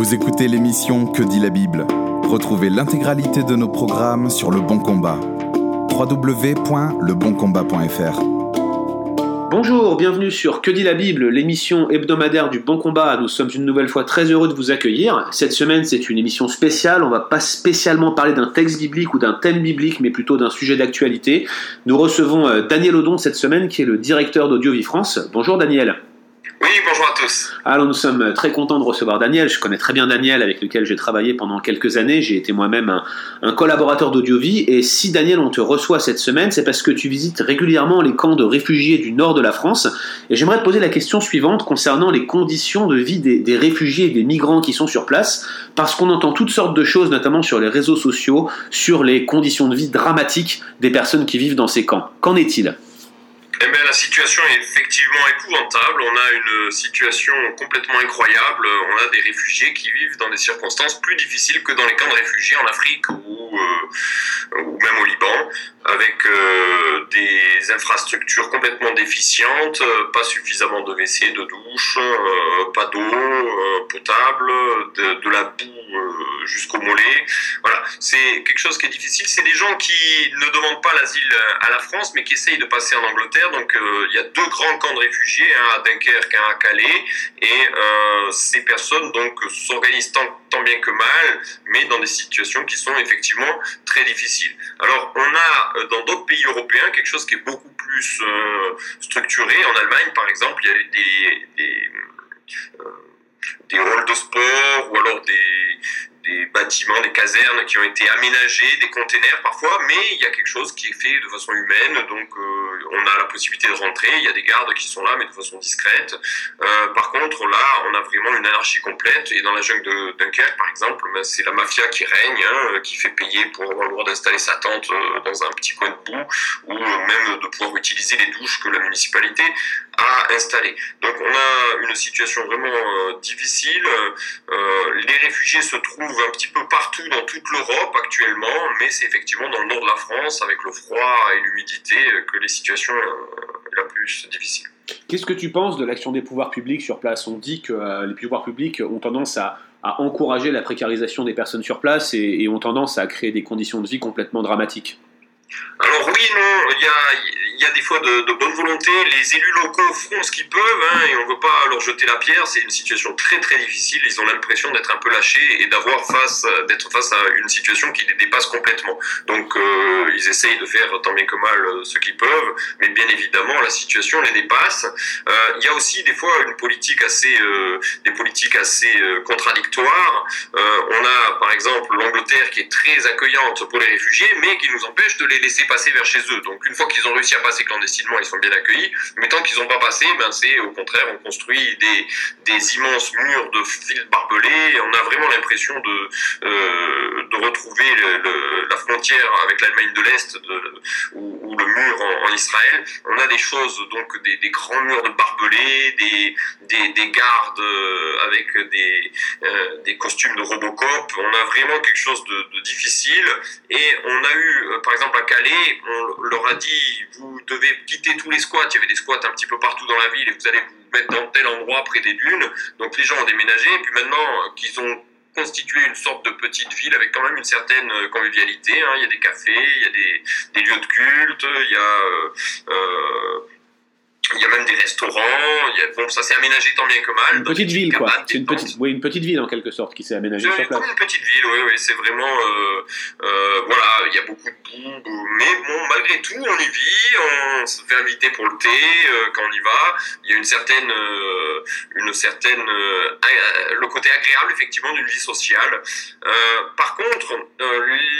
Vous écoutez l'émission Que dit la Bible Retrouvez l'intégralité de nos programmes sur Le Bon Combat. www.leboncombat.fr Bonjour, bienvenue sur Que dit la Bible, l'émission hebdomadaire du Bon Combat. Nous sommes une nouvelle fois très heureux de vous accueillir. Cette semaine, c'est une émission spéciale. On va pas spécialement parler d'un texte biblique ou d'un thème biblique, mais plutôt d'un sujet d'actualité. Nous recevons euh, Daniel Odon cette semaine, qui est le directeur d'Audio France. Bonjour Daniel. Oui, bonjour à tous. Alors nous sommes très contents de recevoir Daniel. Je connais très bien Daniel avec lequel j'ai travaillé pendant quelques années. J'ai été moi-même un, collaborateur d'Audiovie. Et si Daniel, on te reçoit cette semaine, c'est parce que tu visites régulièrement les camps de réfugiés du nord de la France. Et j'aimerais te poser la question suivante concernant les conditions de vie des réfugiés et des migrants qui sont sur place. Parce qu'on entend toutes sortes de choses, notamment sur les réseaux sociaux, sur les conditions de vie dramatiques des personnes qui vivent dans ces camps. Qu'en est-il? Eh bien, la situation est effectivement épouvantable. On a une situation complètement incroyable. On a des réfugiés qui vivent dans des circonstances plus difficiles que dans les camps de réfugiés en Afrique ou, euh, ou même au Liban, avec euh, des infrastructures complètement déficientes, pas suffisamment de WC, de douche, euh, pas d'eau euh, potable, de, de, la boue jusqu'au mollet. Voilà, c'est quelque chose qui est difficile. C'est des gens qui ne demandent pas l'asile à la France, mais qui essayent de passer en Angleterre. Donc il y a deux grands camps de réfugiés, un à Dunkerque, un à Calais, et ces personnes donc s'organisent tant, bien que mal, mais dans des situations qui sont effectivement très difficiles. Alors on a dans d'autres pays européens quelque chose qui est beaucoup plus euh, structuré. En Allemagne, par exemple, il y a des, des, euh, des halls de sport ou alors des, des bâtiments, des casernes qui ont été aménagés, des containers parfois, mais il y a quelque chose qui est fait de façon humaine, donc euh, on a la possibilité de rentrer, il y a des gardes qui sont là, mais de façon discrète. Euh, par contre, là, on a vraiment une anarchie complète, et dans la jungle de Dunkerque, par exemple, ben, c'est la mafia qui règne, hein, qui fait payer pour avoir le droit d'installer sa tente euh, dans un petit coin de boue, ou même de pouvoir utiliser les douches que la municipalité a installées. Donc on a une situation vraiment difficile. les réfugiés se trouvent un petit peu partout dans toute l'Europe actuellement, mais c'est effectivement dans le nord de la France, avec le froid et l'humidité, que les situations euh, la plus difficiles. Qu'est-ce que tu penses de l'action des pouvoirs publics sur place? On dit que euh, les pouvoirs publics ont tendance à, encourager la précarisation des personnes sur place et ont tendance à créer des conditions de vie complètement dramatiques. Alors oui, non, il y a, des fois de, bonne volonté. Les élus locaux font ce qu'ils peuvent hein, et on ne veut pas leur jeter la pierre. C'est une situation très très difficile. Ils ont l'impression d'être un peu lâchés et d'avoir face, d'être face à une situation qui les dépasse complètement. Donc euh, ils essayent de faire tant bien que mal euh, ce qu'ils peuvent, mais bien évidemment la situation les dépasse. Euh, il y a aussi des fois une politique assez, des politiques assez contradictoires. Exemple l'Angleterre qui est très accueillante pour les réfugiés, mais qui nous empêche de les laisser passer vers chez eux. Donc une fois qu'ils ont réussi à passer clandestinement, ils sont bien accueillis. Mais tant qu'ils n'ont pas passé, ben c'est au contraire, on construit des, des immenses murs de fils barbelés. On a vraiment l'impression de, euh, de retrouver la frontière avec l'Allemagne de l'Est ou, le mur en, Israël. On a des choses, donc des, grands murs de barbelés, des, des, des gardes avec des, euh, des costumes de Robocop. On a vraiment quelque chose de, difficile. Et on a eu, euh, par exemple à Calais, on leur a dit, vous devez quitter tous les squats. Il y avait des squats un petit peu partout dans la ville et vous allez vous mettre dans tel endroit près des dunes. Donc les gens ont déménagé. Et puis maintenant qu'ils ont constitué une sorte de petite ville avec quand même une certaine convivialité. Hein. Il y a des cafés, il y a des, lieux de culte, il y a... Euh, il y a même des restaurants, il y a, bon, ça s'est aménagé tant bien que mal. Une petite ville, quoi. C'est une petite, oui, une petite ville en quelque sorte qui s'est aménagée sur place. Une petite ville, oui, oui. C'est vraiment, euh, euh, voilà, il y a beaucoup de boue, mais bon, malgré tout, on y vit, on se fait inviter pour le thé euh, quand on y va. Il y a une certaine, euh, une certaine, le côté agréable effectivement d'une vie sociale. par contre,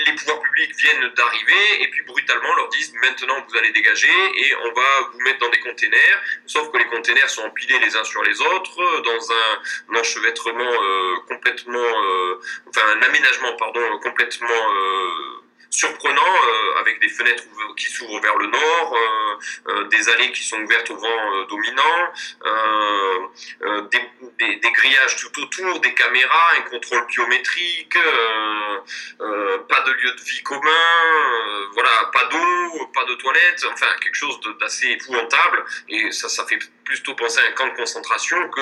les pouvoirs publics viennent d'arriver et puis brutalement leur disent maintenant vous allez dégager et on va vous mettre dans des containers sauf que les containers sont empilés les uns sur les autres dans un, enchevêtrement euh, complètement, euh, enfin un aménagement pardon complètement euh, surprenant euh, avec des fenêtres qui s'ouvrent vers le nord, euh, euh, des allées qui sont ouvertes au vent dominant, des, grillages tout autour, des caméras, un contrôle biométrique, pas de lieu de vie commun, voilà, pas d'eau, pas de toilettes, enfin quelque chose d'assez épouvantable. Et ça, ça fait plutôt penser à un camp de concentration que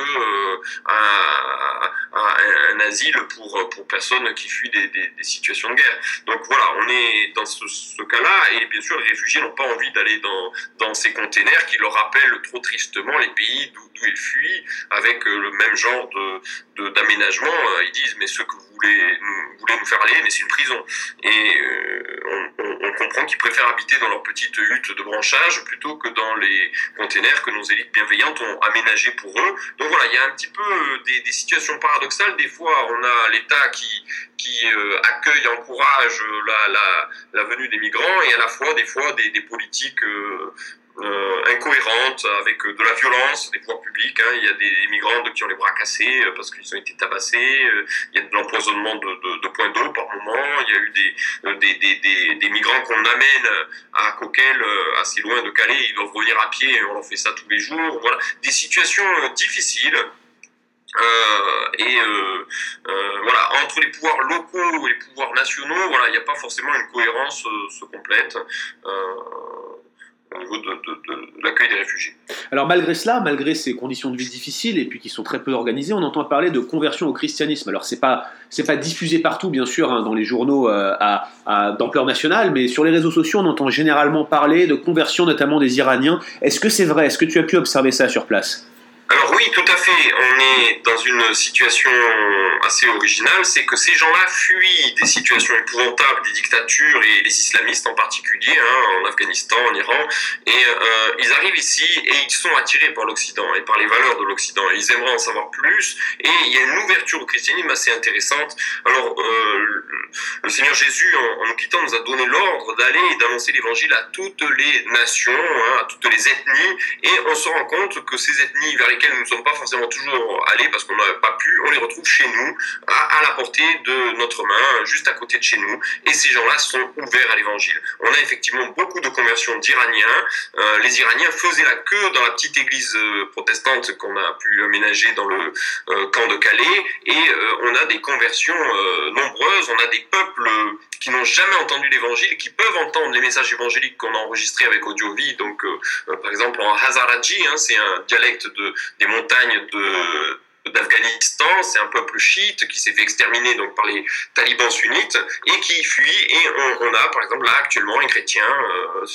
à, à, un asile pour, pour personnes qui fuient des, des, situations de guerre. Donc voilà, on est dans ce, cas-là, et bien sûr, les réfugiés n'ont pas envie d'aller dans, dans ces containers qui leur rappellent trop tristement les pays d'où ils fuient, avec le même genre de, d'aménagement. Ils disent, mais ce que vous voulez nous, faire aller, mais c'est une prison. Et on, on, comprend qu'ils préfèrent habiter dans leur petite hutte de branchage plutôt que dans les containers que nos élites bienveillantes ont aménagés pour eux. Donc voilà, il y a un petit peu des, des situations paradoxales. Des fois, on a l'État qui, qui euh, accueille, encourage la, la, venue des migrants et à la fois des fois des, politiques euh, euh, incohérentes avec de la violence des pouvoirs publics. Hein. Il y a des migrants qui ont les bras cassés parce qu'ils ont été tabassés. il y a de l'empoisonnement de, de, de, points d'eau par moment. Il y a eu des, des, des, des migrants qu'on amène à Coquel, assez loin de Calais. Ils doivent revenir à pied. On leur fait ça tous les jours. Voilà, des situations difficiles. Euh, et euh, euh, voilà, entre les pouvoirs locaux et les pouvoirs nationaux, voilà, il n'y a pas forcément une cohérence se complète au niveau de, l'accueil des réfugiés. Alors malgré cela, malgré ces conditions de vie difficiles et puis qui sont très peu organisées, on entend parler de conversion au christianisme. Alors c'est pas c'est pas diffusé partout bien sûr hein, dans les journaux à, à d'ampleur nationale, mais sur les réseaux sociaux on entend généralement parler de conversion notamment des Iraniens. Est-ce que c'est vrai? Est-ce que tu as pu observer ça sur place? Alors oui, tout à fait. On est dans une situation assez originale, c'est que ces gens-là fuient des situations épouvantables, des dictatures et les islamistes en particulier, hein, en Afghanistan, en Iran, et euh, ils arrivent ici et ils sont attirés par l'Occident et par les valeurs de l'Occident. Ils aimeraient en savoir plus et il y a une ouverture au christianisme assez intéressante. Alors euh, le Seigneur Jésus, en, nous quittant, nous a donné l'ordre d'aller et d'annoncer l'Évangile à toutes les nations, hein, à toutes les ethnies, et on se rend compte que ces ethnies vers lesquelles nous ne sommes pas forcément toujours allés parce qu'on n'a pas pu, on les retrouve chez nous, à, la portée de notre main, juste à côté de chez nous. Et ces gens-là sont ouverts à l'évangile. On a effectivement beaucoup de conversions d'Iraniens. Euh, les Iraniens faisaient la queue dans la petite église euh, protestante qu'on a pu aménager dans le euh, camp de Calais. Et on a des conversions nombreuses. On a des peuples qui n'ont jamais entendu l'évangile, qui peuvent entendre les messages évangéliques qu'on a enregistrés avec Audiovie. Donc, par exemple, en Hazaraji, hein, c'est un dialecte de, des montagnes de d'Afghanistan, c'est un peuple chiite qui s'est fait exterminer donc par les talibans sunnites et qui fuit. Et on, a par exemple là actuellement un chrétien euh,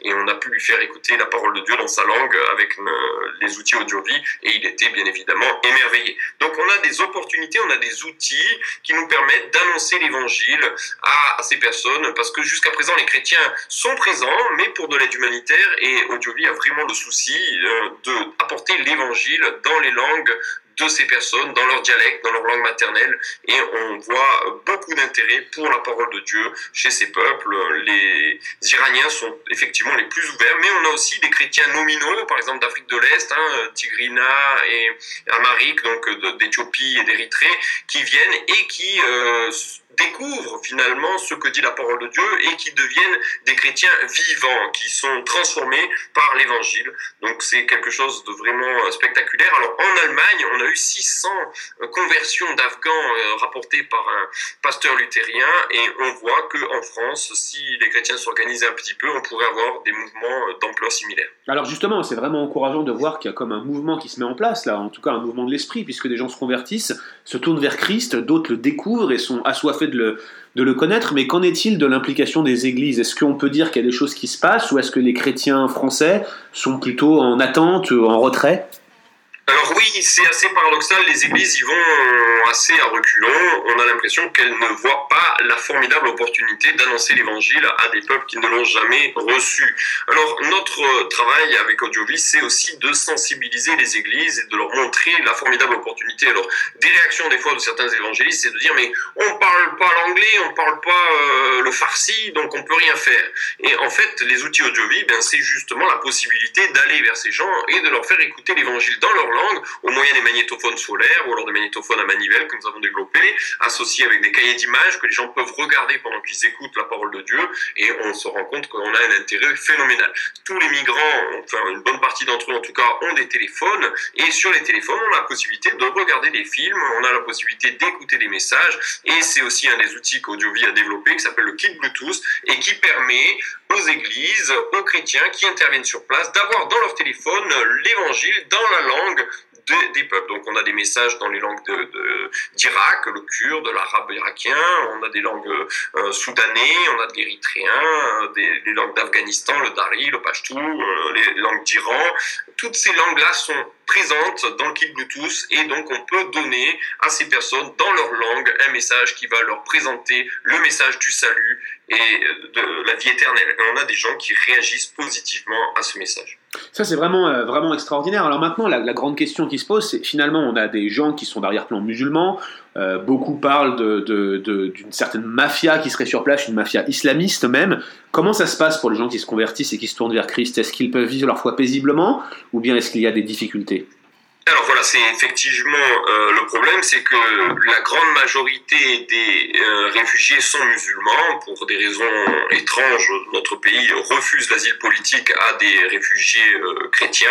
et on a pu lui faire écouter la parole de Dieu dans sa langue avec euh, les outils audio-vie. Et il était bien évidemment émerveillé. Donc on a des opportunités, on a des outils qui nous permettent d'annoncer l'évangile à, ces personnes. Parce que jusqu'à présent les chrétiens sont présents mais pour de l'aide humanitaire et Audiovie a vraiment le souci euh, d'apporter l'évangile dans les langues longa de ces personnes dans leur dialecte, dans leur langue maternelle, et on voit beaucoup d'intérêt pour la parole de Dieu chez ces peuples. Les Iraniens sont effectivement les plus ouverts, mais on a aussi des chrétiens nominaux, par exemple d'Afrique de l'Est, hein, Tigrina et Amérique, donc d'Éthiopie et d'Érythrée, qui viennent et qui euh, découvrent finalement ce que dit la parole de Dieu et qui deviennent des chrétiens vivants, qui sont transformés par l'évangile. Donc c'est quelque chose de vraiment spectaculaire. Alors en Allemagne, on a eu 600 euh, conversions d'Afghans euh, rapportées par un pasteur luthérien. Et on voit qu'en France, si les chrétiens s'organisaient un petit peu, on pourrait avoir des mouvements euh, d'ampleur similaire. Alors justement, c'est vraiment encourageant de voir qu'il y a comme un mouvement qui se met en place, là, en tout cas un mouvement de l'esprit, puisque des gens se convertissent, se tournent vers Christ, d'autres le découvrent et sont assoiffés de le, de le connaître, mais qu'en est-il de l'implication des églises? Est-ce qu'on peut dire qu'il y a des choses qui se passent ou est-ce que les chrétiens français sont plutôt en attente, en retrait? Alors oui, c'est assez paradoxal, les églises y vont assez à reculons, on a l'impression qu'elles ne voient pas la formidable opportunité d'annoncer l'évangile à des peuples qui ne l'ont jamais reçu. Alors notre travail avec Audiovis, c'est aussi de sensibiliser les églises et de leur montrer la formidable opportunité. Alors des réactions des fois de certains évangélistes, c'est de dire mais on parle pas l'anglais, on parle pas euh, le farsi, donc on peut rien faire. Et en fait, les outils Audiovis, ben, c'est justement la possibilité d'aller vers ces gens et de leur faire écouter l'évangile dans leur langue au moyen des magnétophones solaires ou alors des magnétophones à manivelle que nous avons développés, associés avec des cahiers d'images que les gens peuvent regarder pendant qu'ils écoutent la parole de Dieu. Et on se rend compte qu'on a un intérêt phénoménal. Tous les migrants, enfin une bonne partie d'entre eux en tout cas, ont des téléphones. Et sur les téléphones, on a la possibilité de regarder des films, on a la possibilité d'écouter des messages. Et c'est aussi un des outils qu'Audiovie a développé qui s'appelle le kit Bluetooth et qui permet aux églises, aux chrétiens qui interviennent sur place, d'avoir dans leur téléphone l'évangile dans la langue des peuples. Donc on a des messages dans les langues d'Irak, de, le kurde, l'arabe irakien, on a des langues euh, soudanais, on a de l'érythréen, des, les langues d'Afghanistan, le dari, le pashtou, les langues d'Iran. Toutes ces langues-là sont présentes dans le kit Bluetooth et donc on peut donner à ces personnes dans leur langue un message qui va leur présenter le message du salut et de la vie éternelle. Et on a des gens qui réagissent positivement à ce message. Ça, c'est vraiment, euh, vraiment extraordinaire. Alors maintenant, la, grande question qui se pose, c'est finalement, on a des gens qui sont d'arrière-plan musulmans. Euh, beaucoup parlent d'une de, certaine mafia qui serait sur place, une mafia islamiste même. Comment ça se passe pour les gens qui se convertissent et qui se tournent vers Christ? Est-ce qu'ils peuvent vivre leur foi paisiblement? Ou bien est-ce qu'il y a des difficultés? Alors voilà, c'est effectivement euh, le problème, c'est que la grande majorité des euh, réfugiés sont musulmans. Pour des raisons étranges, notre pays refuse l'asile politique à des réfugiés euh, chrétiens,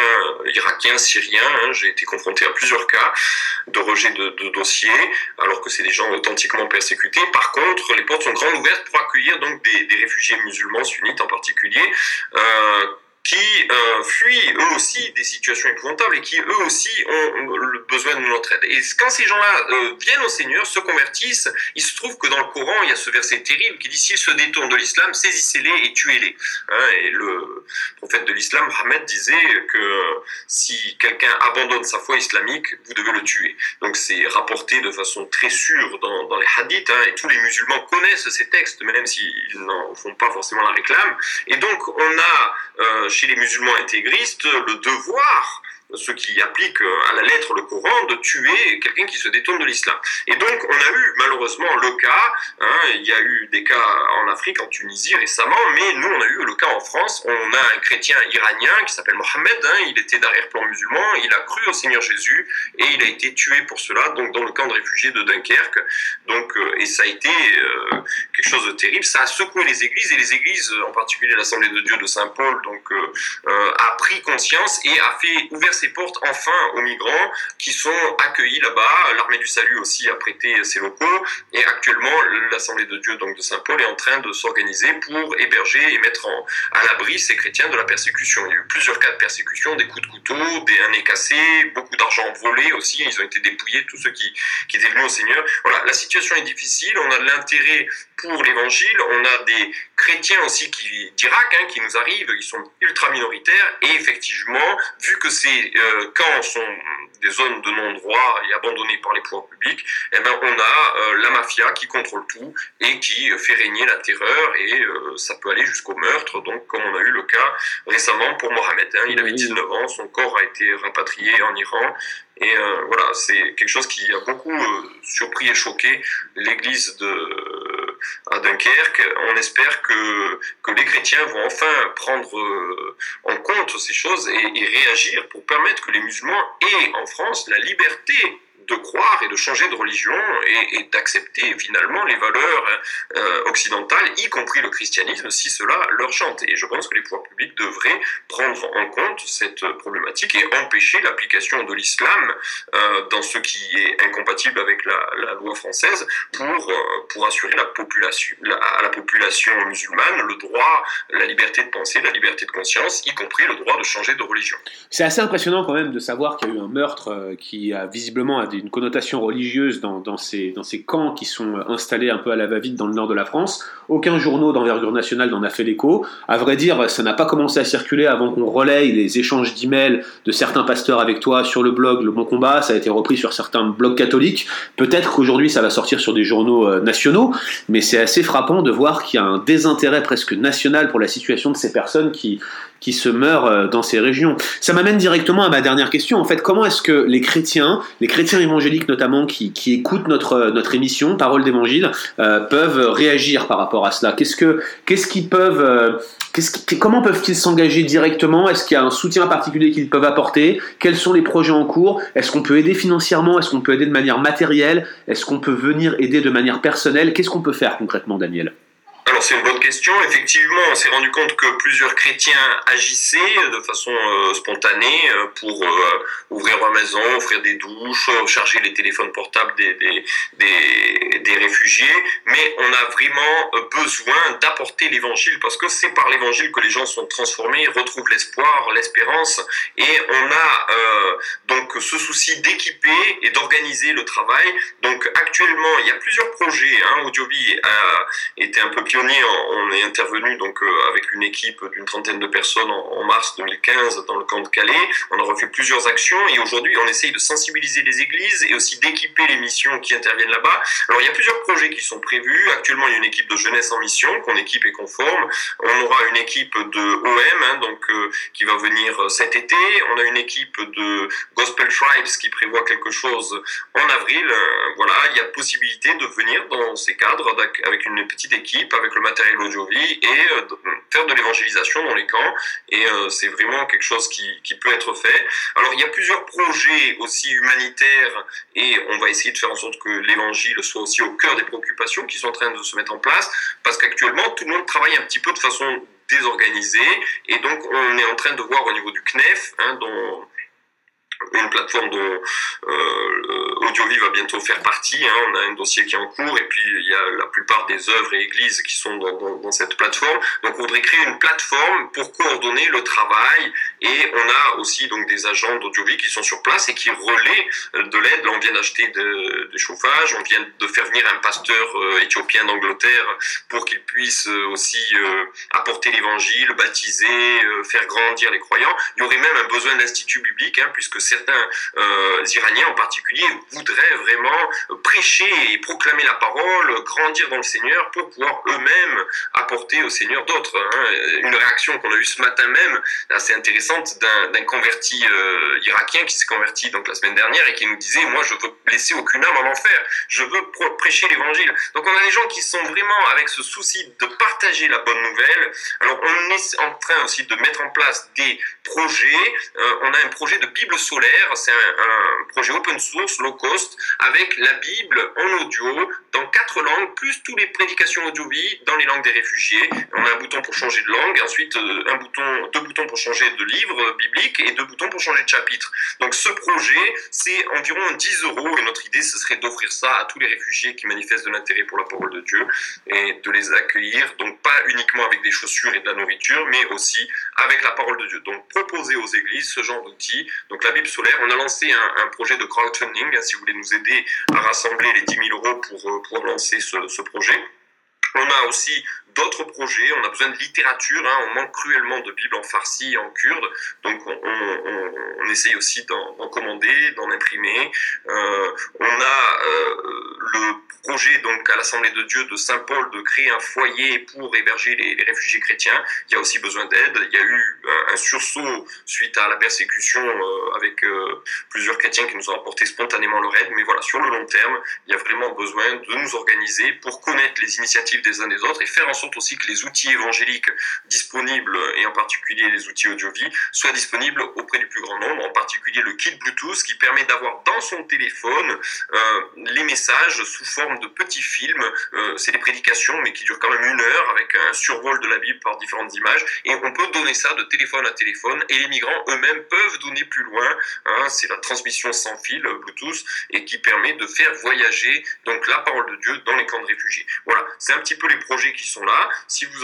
irakiens, syriens. Hein. J'ai été confronté à plusieurs cas de rejet de, de dossiers, alors que c'est des gens authentiquement persécutés. Par contre, les portes sont grandes ouvertes pour accueillir donc des, des réfugiés musulmans, sunnites en particulier qui euh, fuient eux aussi des situations épouvantables et qui eux aussi ont le besoin de notre aide. Et quand ces gens-là euh, viennent au Seigneur, se convertissent, il se trouve que dans le Coran, il y a ce verset terrible qui dit s'ils se détournent de l'islam, saisissez-les et tuez-les. Hein, et le prophète de l'islam, Mohammed, disait que si quelqu'un abandonne sa foi islamique, vous devez le tuer. Donc c'est rapporté de façon très sûre dans, dans les hadiths, hein, et tous les musulmans connaissent ces textes, même s'ils n'en font pas forcément la réclame. Et donc on a euh, chez les musulmans intégristes le devoir ceux qui appliquent euh, à la lettre le Coran, de tuer quelqu'un qui se détourne de l'islam. Et donc, on a eu malheureusement le cas, hein, il y a eu des cas en Afrique, en Tunisie récemment, mais nous, on a eu le cas en France. On a un chrétien iranien qui s'appelle Mohamed, hein, il était d'arrière-plan musulman, il a cru au Seigneur Jésus et il a été tué pour cela, donc dans le camp de réfugiés de Dunkerque. Donc, euh, et ça a été euh, quelque chose de terrible. Ça a secoué les églises et les églises, en particulier l'Assemblée de Dieu de Saint-Paul, donc a pris conscience et a fait ouvert ses portes enfin aux migrants qui sont accueillis là-bas. L'armée du salut aussi a prêté ses locaux et actuellement l'Assemblée de Dieu donc de Saint-Paul est en train de s'organiser pour héberger et mettre à l'abri ces chrétiens de la persécution. Il y a eu plusieurs cas de persécution, des coups de couteau, des années cassées, beaucoup d'argent volé aussi. Ils ont été dépouillés tous ceux qui, qui étaient venus au Seigneur. Voilà, la situation est difficile. On a de l'intérêt pour l'évangile. On a des chrétiens aussi qui d'Irak hein, qui nous arrivent, ils sont ultra minoritaires et effectivement, vu que ces euh, camps sont des zones de non-droit et abandonnées par les pouvoirs publics, eh ben, on a euh, la mafia qui contrôle tout et qui fait régner la terreur et euh, ça peut aller jusqu'au meurtre, donc comme on a eu le cas récemment pour Mohamed. Hein, il avait 19 ans, son corps a été rapatrié en Iran. Et voilà, c'est quelque chose qui a beaucoup surpris et choqué l'Église de à Dunkerque. On espère que, les chrétiens vont enfin prendre euh, en compte ces choses et réagir pour permettre que les musulmans aient en France la liberté de croire et de changer de religion et, d'accepter finalement les valeurs euh, occidentales, y compris le christianisme, si cela leur chante. Et je pense que les pouvoirs publics devraient prendre en compte cette problématique et empêcher l'application de l'islam euh, dans ce qui est incompatible avec la, loi française pour, euh, pour assurer la population, à la population musulmane le droit, la liberté de penser, la liberté de conscience, y compris le droit de changer de religion. C'est assez impressionnant quand même de savoir qu'il y a eu un meurtre qui a visiblement une connotation religieuse dans, ces, camps qui sont installés un peu à la va-vite dans le nord de la France. Aucun journaux d'envergure nationale n'en a fait l'écho. À vrai dire, ça n'a pas commencé à circuler avant qu'on relaye les échanges d'emails de certains pasteurs avec toi sur le blog Le Bon Combat. Ça a été repris sur certains blogs catholiques. Peut-être qu'aujourd'hui ça va sortir sur des journaux euh, nationaux, mais c'est assez frappant de voir qu'il y a un désintérêt presque national pour la situation de ces personnes qui, qui se meurent euh, dans ces régions. Ça m'amène directement à ma dernière question. En fait, comment est-ce que les chrétiens, les chrétiens évangéliques notamment, qui, écoutent notre, euh, émission, Parole d'Évangile, euh, peuvent réagir par rapport à cela. Qu'est-ce que, qu'ils peuvent, qu'est-ce comment peuvent-ils s'engager directement? Est-ce qu'il y a un soutien particulier qu'ils peuvent apporter? Quels sont les projets en cours? Est-ce qu'on peut aider financièrement? Est-ce qu'on peut aider de manière matérielle? Est-ce qu'on peut venir aider de manière personnelle? Qu'est-ce qu'on peut faire concrètement, Daniel? Alors c'est une bonne question. Effectivement, on s'est rendu compte que plusieurs chrétiens agissaient de façon euh, spontanée euh, pour euh, ouvrir leur maison, offrir des douches, charger les téléphones portables des, des, des, réfugiés. Mais on a vraiment besoin d'apporter l'évangile parce que c'est par l'évangile que les gens sont transformés, retrouvent l'espoir, l'espérance. Et on a donc ce souci d'équiper et d'organiser le travail. Donc actuellement, il y a plusieurs projets. Hein. Audiovie a été un peu on est intervenu donc euh, avec une équipe d'une trentaine de personnes en, mars 2015 dans le camp de Calais. On a refait plusieurs actions et aujourd'hui on essaye de sensibiliser les églises et aussi d'équiper les missions qui interviennent là-bas. Alors il y a plusieurs projets qui sont prévus. Actuellement il y a une équipe de jeunesse en mission qu'on équipe et qu'on forme. On aura une équipe de OM hein, donc euh, qui va venir cet été. On a une équipe de Gospel Tribes qui prévoit quelque chose en avril. Euh, voilà, il y a possibilité de venir dans ces cadres avec une petite équipe avec le matériel audio-vie et euh, faire de l'évangélisation dans les camps. Et euh, c'est vraiment quelque chose qui, qui, peut être fait. Alors il y a plusieurs projets aussi humanitaires et on va essayer de faire en sorte que l'évangile soit aussi au cœur des préoccupations qui sont en train de se mettre en place parce qu'actuellement tout le monde travaille un petit peu de façon désorganisée et donc on est en train de voir au niveau du CNEF, hein, dont une plateforme dont euh, AudioVie va bientôt faire partie. Hein. On a un dossier qui est en cours et puis il y a la plupart des œuvres et églises qui sont dans, cette plateforme. Donc on voudrait créer une plateforme pour coordonner le travail et on a aussi donc des agents d'AudioVie qui sont sur place et qui relaient de l'aide. Là on vient d'acheter de, des chauffages, on vient de faire venir un pasteur euh, éthiopien d'Angleterre pour qu'il puisse euh, aussi euh, apporter l'évangile, baptiser, faire grandir les croyants. Il y aurait même un besoin d'institut biblique hein, puisque certains euh, Iraniens en particulier voudraient vraiment prêcher et proclamer la parole, grandir dans le Seigneur pour pouvoir eux-mêmes apporter au Seigneur d'autres. Hein. Une réaction qu'on a eue ce matin même, assez intéressante, d'un converti euh, irakien qui s'est converti donc la semaine dernière et qui nous disait, moi je veux laisser aucune âme en enfer, je veux prêcher l'évangile. Donc on a des gens qui sont vraiment avec ce souci de partager la bonne nouvelle. Alors on est en train aussi de mettre en place des projets. Euh, on a un projet de Bible solaire c'est un, projet open source, low avec la Bible en audio dans quatre langues, plus toutes les prédications audio-vie dans les langues des réfugiés. On a un bouton pour changer de langue, ensuite euh, un bouton, deux boutons pour changer de livre biblique et deux boutons pour changer de chapitre. Donc ce projet, c'est environ 10 euros et notre idée, ce serait d'offrir ça à tous les réfugiés qui manifestent de l'intérêt pour la parole de Dieu et de les accueillir, donc pas uniquement avec des chaussures et de la nourriture, mais aussi avec la parole de Dieu. Donc proposer aux églises ce genre d'outils. Donc la Bible solaire. On a lancé un, projet de crowdfunding, si vous voulez nous aider à rassembler les 10 000 euros pour, euh, lancer ce, ce projet. On a aussi d'autres projets, on a besoin de littérature, hein, on manque cruellement de Bibles en farsi et en kurde, donc on, essaye aussi d'en commander, d'en imprimer. Euh, on a euh, le projet donc à l'Assemblée de Dieu de Saint-Paul de créer un foyer pour héberger les, réfugiés chrétiens. Il y a aussi besoin d'aide. Il y a eu un, sursaut suite à la persécution euh, avec plusieurs chrétiens qui nous ont apporté spontanément leur aide, mais voilà, sur le long terme, il y a vraiment besoin de nous organiser pour connaître les initiatives des uns des autres et faire en sorte aussi que les outils évangéliques disponibles, et en particulier les outils audio-vie, soient disponibles auprès du plus grand nombre, en particulier le kit Bluetooth qui permet d'avoir dans son téléphone euh, les messages sous forme de petits films. Euh, c'est des prédications, mais qui durent quand même une heure avec un survol de la Bible par différentes images. Et on peut donner ça de téléphone à téléphone, et les migrants eux-mêmes peuvent donner plus loin. Hein, c'est la transmission sans fil Bluetooth et qui permet de faire voyager donc la parole de Dieu dans les camps de réfugiés. Voilà, c'est un petit peu les projets qui sont là. Si vous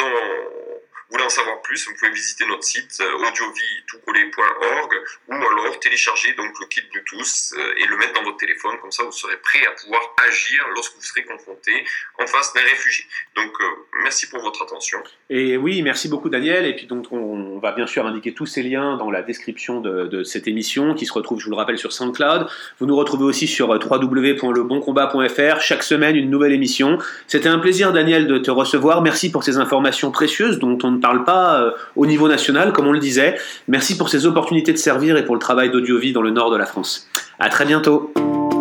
voulez en savoir plus, vous pouvez visiter notre site euh, audiovie.org ou alors télécharger donc le kit Bluetooth euh, et le mettre dans votre téléphone. Comme ça, vous serez prêt à pouvoir agir lorsque vous serez confronté en face d'un réfugié. Donc, euh, merci pour votre attention. Et oui, merci beaucoup Daniel. Et puis donc, on va bien sûr indiquer tous ces liens dans la description de, cette émission qui se retrouve, je vous le rappelle, sur SoundCloud. Vous nous retrouvez aussi sur www.leboncombat.fr. Chaque semaine, une nouvelle émission. C'était un plaisir, Daniel, de te recevoir. Merci pour ces informations précieuses dont on ne parle pas euh, au niveau national, comme on le disait. Merci pour ces opportunités de servir et pour le travail d'Audiovie dans le nord de la France. À très bientôt.